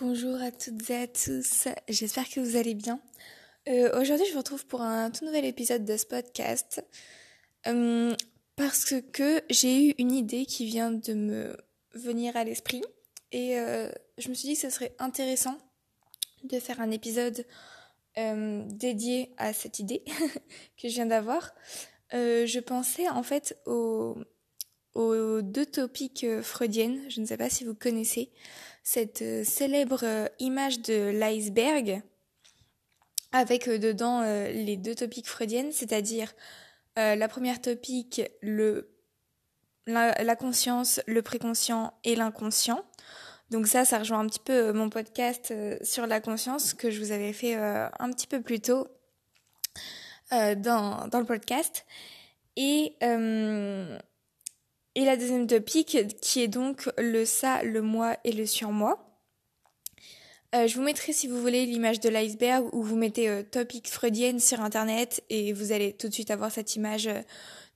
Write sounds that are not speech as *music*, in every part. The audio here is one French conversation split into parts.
Bonjour à toutes et à tous, j'espère que vous allez bien. Euh, Aujourd'hui, je vous retrouve pour un tout nouvel épisode de ce podcast euh, parce que j'ai eu une idée qui vient de me venir à l'esprit et euh, je me suis dit que ce serait intéressant de faire un épisode dédié à cette idée *laughs* que je viens d'avoir. Je pensais en fait aux, aux deux topiques freudiennes, je ne sais pas si vous connaissez cette euh, célèbre euh, image de l'iceberg avec euh, dedans les deux topiques freudiennes, c'est-à-dire la première topique, le, la, la conscience, le préconscient et l'inconscient. Donc ça, ça rejoint un petit peu mon podcast sur la conscience que je vous avais fait un petit peu plus tôt dans, dans le podcast. Et euh, et la deuxième topique, qui est donc le ça, le moi et le surmoi. Euh, je vous mettrai, si vous voulez, l'image de l'iceberg où vous mettez euh, topic freudienne sur Internet et vous allez tout de suite avoir cette image euh,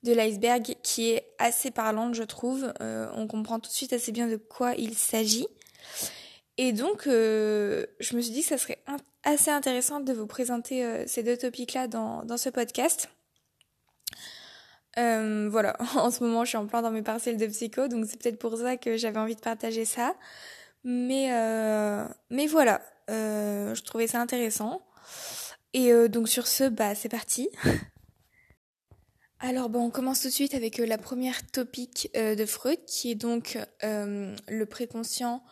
de l'iceberg qui est assez parlante, je trouve. Euh, on comprend tout de suite assez bien de quoi il s'agit. Et donc, je me suis dit que ça serait assez intéressant de vous présenter ces deux topics-là dans, dans ce podcast. Euh, voilà, *laughs* en ce moment je suis en plein dans mes parcelles de psycho, donc c'est peut-être pour ça que j'avais envie de partager ça. Mais, euh, mais voilà, euh, je trouvais ça intéressant. Et euh, donc sur ce, bah c'est parti. *laughs* Alors bon, on commence tout de suite avec euh, la première euh, de Freud, qui est donc le préconscient,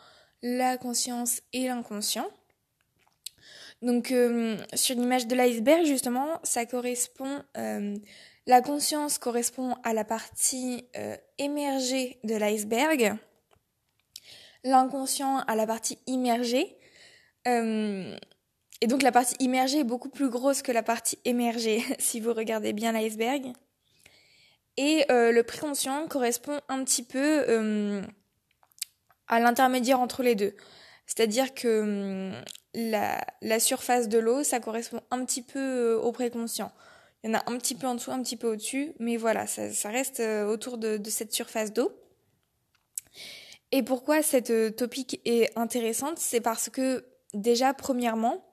la conscience et l'inconscient. Donc sur l'image de l'iceberg, justement, ça correspond la conscience correspond à la partie euh, émergée de l'iceberg, l'inconscient à la partie immergée. Euh, et donc la partie immergée est beaucoup plus grosse que la partie émergée, *laughs* si vous regardez bien l'iceberg. Et euh, le préconscient correspond un petit peu à l'intermédiaire entre les deux. C'est-à-dire que hum, la, surface de l'eau, ça correspond un petit peu au préconscient. Il y en a un petit peu en dessous, un petit peu au-dessus, mais voilà, ça, reste euh, autour de, cette surface d'eau. Et pourquoi cette euh, topique est intéressante C'est parce que déjà, premièrement,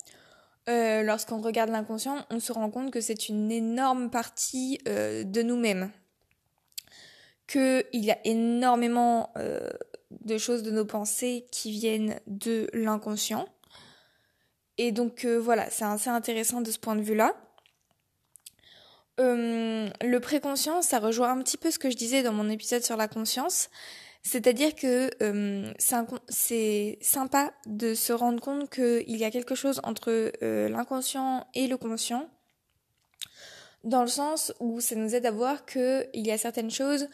euh, lorsqu'on regarde l'inconscient, on se rend compte que c'est une énorme partie de nous-mêmes. Qu'il y a énormément de choses de nos pensées qui viennent de l'inconscient. Et donc voilà, c'est assez intéressant de ce point de vue-là. Euh, le préconscient, ça rejoint un petit peu ce que je disais dans mon épisode sur la conscience. C'est-à-dire que euh, c'est sympa de se rendre compte qu'il y a quelque chose entre euh, l'inconscient et le conscient, dans le sens où ça nous aide à voir qu'il y a certaines choses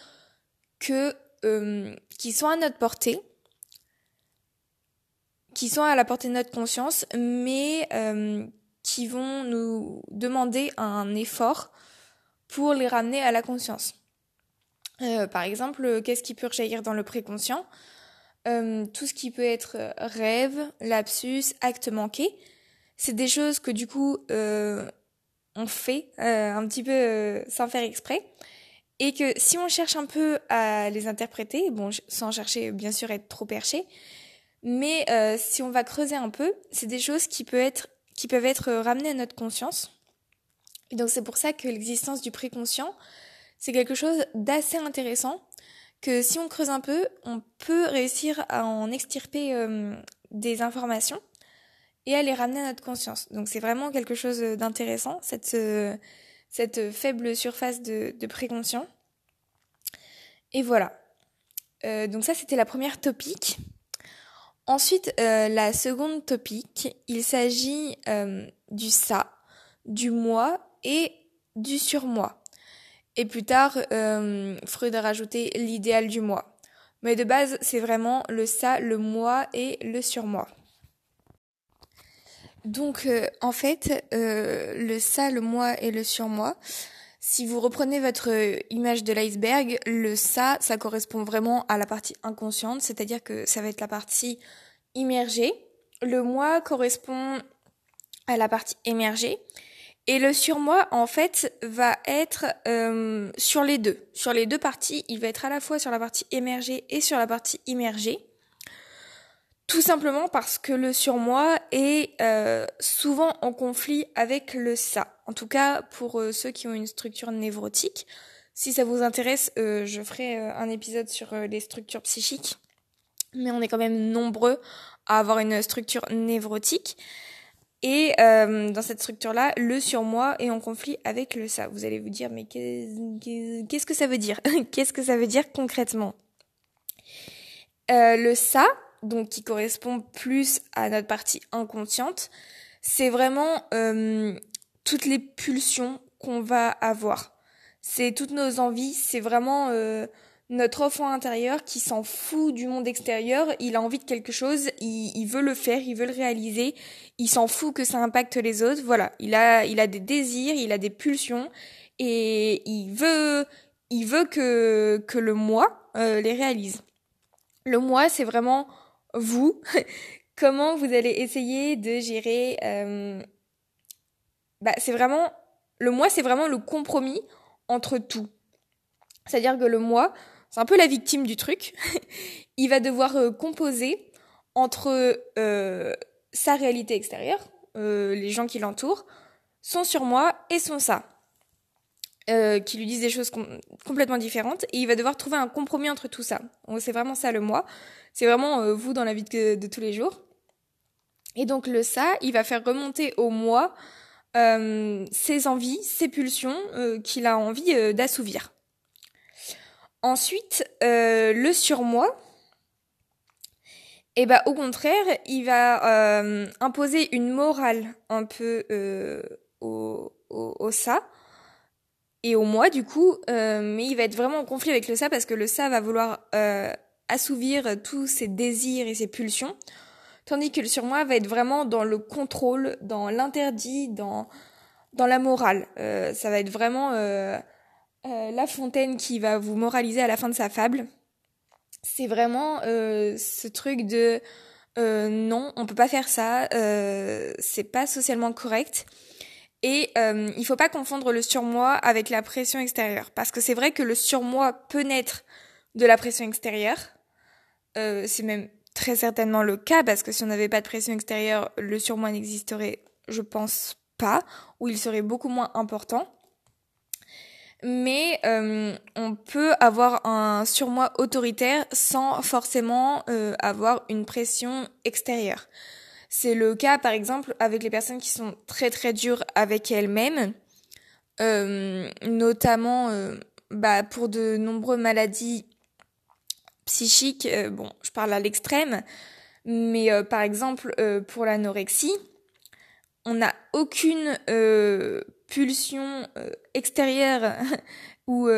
qui sont à notre portée, qui sont à la portée de notre conscience, mais qui vont nous demander un effort pour les ramener à la conscience. Euh, par exemple, qu'est-ce qui peut rejaillir dans le préconscient? Euh, Tout ce qui peut être rêve, lapsus, acte manqué. C'est des choses que du coup euh, on fait euh, un petit peu euh, sans faire exprès. Et que si on cherche un peu à les interpréter, bon, sans chercher bien sûr être trop perché, mais euh, si on va creuser un peu, c'est des choses qui être, qui peuvent être ramenées à notre conscience et donc c'est pour ça que l'existence du préconscient, c'est quelque chose d'assez intéressant, que si on creuse un peu, on peut réussir à en extirper euh, des informations et à les ramener à notre conscience. Donc c'est vraiment quelque chose d'intéressant, cette, euh, cette faible surface de, de préconscient. Et voilà. Euh, donc ça c'était la première topique. Ensuite, euh, la seconde topique, il s'agit euh, du ça, du moi et du surmoi. Et plus tard, euh, Freud a rajouté l'idéal du moi. Mais de base, c'est vraiment le ça, le moi et le surmoi. Donc, euh, en fait, euh, le ça, le moi et le surmoi, si vous reprenez votre image de l'iceberg, le ça, ça correspond vraiment à la partie inconsciente, c'est-à-dire que ça va être la partie immergée. Le moi correspond à la partie émergée. Et le surmoi, en fait, va être euh, sur les deux. Sur les deux parties, il va être à la fois sur la partie émergée et sur la partie immergée. Tout simplement parce que le surmoi est euh, souvent en conflit avec le ça. En tout cas, pour euh, ceux qui ont une structure névrotique. Si ça vous intéresse, euh, je ferai un épisode sur les structures psychiques. Mais on est quand même nombreux à avoir une structure névrotique. Et dans cette structure-là, le surmoi est en conflit avec le ça. Vous allez vous dire, mais qu'est-ce que ça veut dire? *laughs* Qu'est-ce que ça veut dire concrètement? Le ça, donc qui correspond plus à notre partie inconsciente, c'est vraiment euh, toutes les pulsions qu'on va avoir. C'est toutes nos envies, c'est vraiment euh, notre enfant intérieur qui s'en fout du monde extérieur, il a envie de quelque chose, il, veut le faire, il veut le réaliser, il s'en fout que ça impacte les autres, voilà, il a, il a des désirs, il a des pulsions, et il veut, il veut que, que le moi euh, les réalise. Le moi, c'est vraiment vous, *laughs* comment vous allez essayer de gérer... Euh, bah, c'est vraiment... Le moi, c'est vraiment le compromis entre tout. C'est-à-dire que le moi, c'est un peu la victime du truc. *laughs* Il va devoir euh, composer entre euh, sa réalité extérieure, les gens qui l'entourent, son surmoi et son ça. qui lui disent des choses complètement différentes et il va devoir trouver un compromis entre tout ça. C'est vraiment ça le moi. C'est vraiment euh, vous dans la vie de, tous les jours. Et donc le ça, il va faire remonter au moi euh, ses envies, ses pulsions euh, qu'il a envie d'assouvir. Ensuite, le surmoi, eh ben au contraire, il va imposer une morale un peu au, au, au, ça et au moi du coup, mais il va être vraiment en conflit avec le ça parce que le ça va vouloir assouvir tous ses désirs et ses pulsions, tandis que le surmoi va être vraiment dans le contrôle, dans l'interdit, dans, dans la morale. Euh, ça va être vraiment euh, euh, La Fontaine qui va vous moraliser à la fin de sa fable. C'est vraiment ce truc de non, on peut pas faire ça, c'est pas socialement correct. Et euh, il faut pas confondre le surmoi avec la pression extérieure, parce que c'est vrai que le surmoi peut naître de la pression extérieure, euh, c'est même très certainement le cas parce que si on n'avait pas de pression extérieure, le surmoi n'existerait, je pense pas, ou il serait beaucoup moins important. Mais euh, on peut avoir un surmoi autoritaire sans forcément euh, avoir une pression extérieure. C'est le cas, par exemple, avec les personnes qui sont très très dures avec elles-mêmes, notamment bah, pour de nombreuses maladies psychique, euh, bon, je parle à l'extrême, mais euh, par exemple, euh, pour l'anorexie, on n'a aucune pulsion extérieure *laughs* ou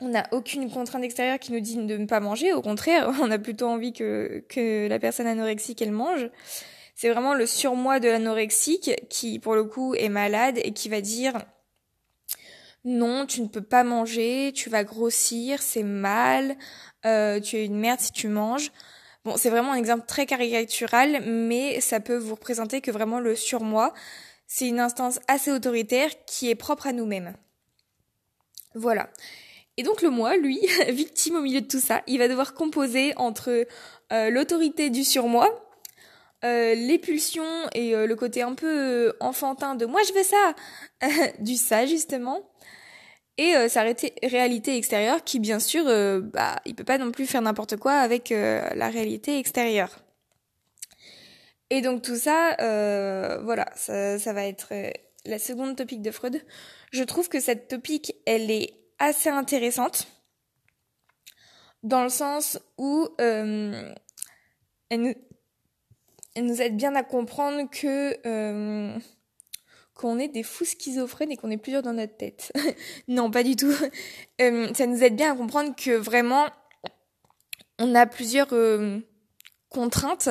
on n'a aucune contrainte extérieure qui nous dit de ne pas manger. Au contraire, *laughs* on a plutôt envie que, que la personne anorexique, elle mange. C'est vraiment le surmoi de l'anorexique qui, pour le coup, est malade et qui va dire non, tu ne peux pas manger, tu vas grossir, c'est mal, euh, tu es une merde si tu manges. Bon, c'est vraiment un exemple très caricatural, mais ça peut vous représenter que vraiment le surmoi, c'est une instance assez autoritaire qui est propre à nous-mêmes. Voilà. Et donc le moi, lui, *laughs* victime au milieu de tout ça, il va devoir composer entre euh, l'autorité du surmoi, euh, les pulsions et le côté un peu enfantin de moi je veux ça, *laughs* du ça justement, et euh, sa réalité extérieure qui bien sûr euh, bah il peut pas non plus faire n'importe quoi avec euh, la réalité extérieure et donc tout ça voilà ça, ça va être la seconde topic de Freud je trouve que cette topic elle est assez intéressante dans le sens où elle nous, elle nous aide bien à comprendre que qu'on est des fous schizophrènes et qu'on est plusieurs dans notre tête. *laughs* non, pas du tout. *laughs* Euh, ça nous aide bien à comprendre que vraiment, on a plusieurs euh, contraintes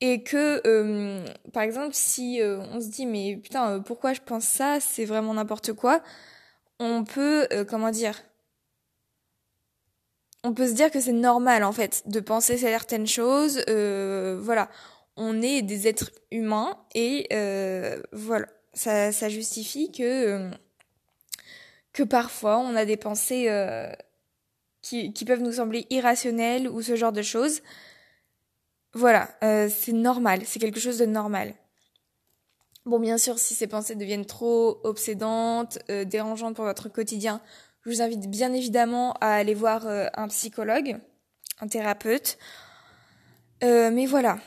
et que, euh, par exemple, si on se dit mais putain, pourquoi je pense ça, c'est vraiment n'importe quoi, on peut, comment dire, on peut se dire que c'est normal en fait de penser certaines choses. voilà, on est des êtres humains et voilà ça, ça justifie que, euh, que parfois on a des pensées euh, qui, qui peuvent nous sembler irrationnelles ou ce genre de choses. Voilà, c'est normal, c'est quelque chose de normal. Bon, bien sûr, si ces pensées deviennent trop obsédantes, dérangeantes pour votre quotidien, je vous invite bien évidemment à aller voir un psychologue, un thérapeute. mais voilà.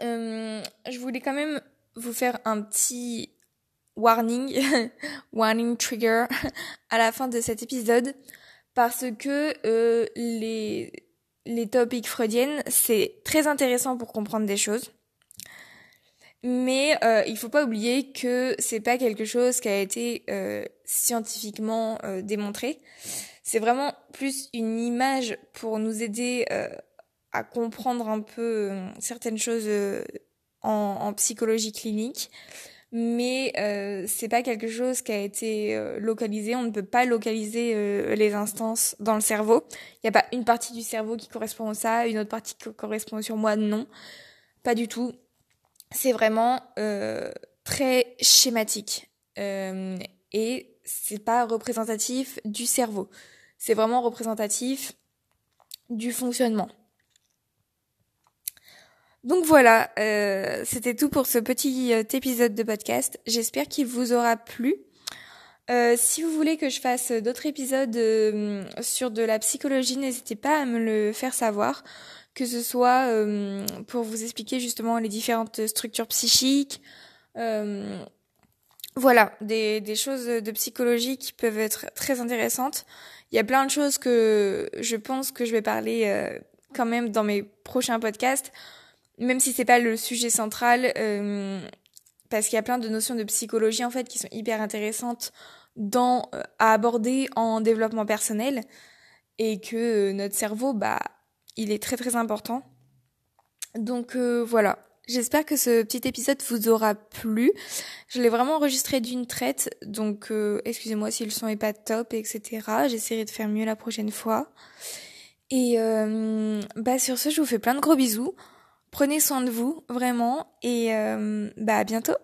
je voulais quand même vous faire un petit warning, *laughs* warning trigger *laughs* à la fin de cet épisode parce que euh, les, les topics freudiennes, c'est très intéressant pour comprendre des choses. Mais euh, il faut pas oublier que c'est pas quelque chose qui a été euh, scientifiquement euh, démontré. C'est vraiment plus une image pour nous aider à comprendre un peu certaines choses en, en, psychologie clinique mais euh, c'est pas quelque chose qui a été euh, localisé. On ne peut pas localiser euh, les instances dans le cerveau. Il n'y a pas une partie du cerveau qui correspond à ça, une autre partie qui correspond sur moi. Non, pas du tout. C'est vraiment euh, très schématique et c'est pas représentatif du cerveau. C'est vraiment représentatif du fonctionnement. Donc voilà, euh, c'était tout pour ce petit euh, épisode de podcast. J'espère qu'il vous aura plu. Euh, si vous voulez que je fasse d'autres épisodes sur de la psychologie, n'hésitez pas à me le faire savoir, que ce soit pour vous expliquer justement les différentes structures psychiques, voilà, des, des choses de psychologie qui peuvent être très intéressantes. Il y a plein de choses que je pense que je vais parler quand même dans mes prochains podcasts même si c'est pas le sujet central, euh, parce qu'il y a plein de notions de psychologie en fait qui sont hyper intéressantes dans euh, à aborder en développement personnel et que euh, notre cerveau bah il est très très important. Donc voilà, J'espère que ce petit épisode vous aura plu. Je l'ai vraiment enregistré d'une traite, donc excusez-moi si le son est pas top, etc. J'essaierai de faire mieux la prochaine fois. Et bah sur ce, je vous fais plein de gros bisous. Prenez soin de vous, vraiment, et euh, bah à bientôt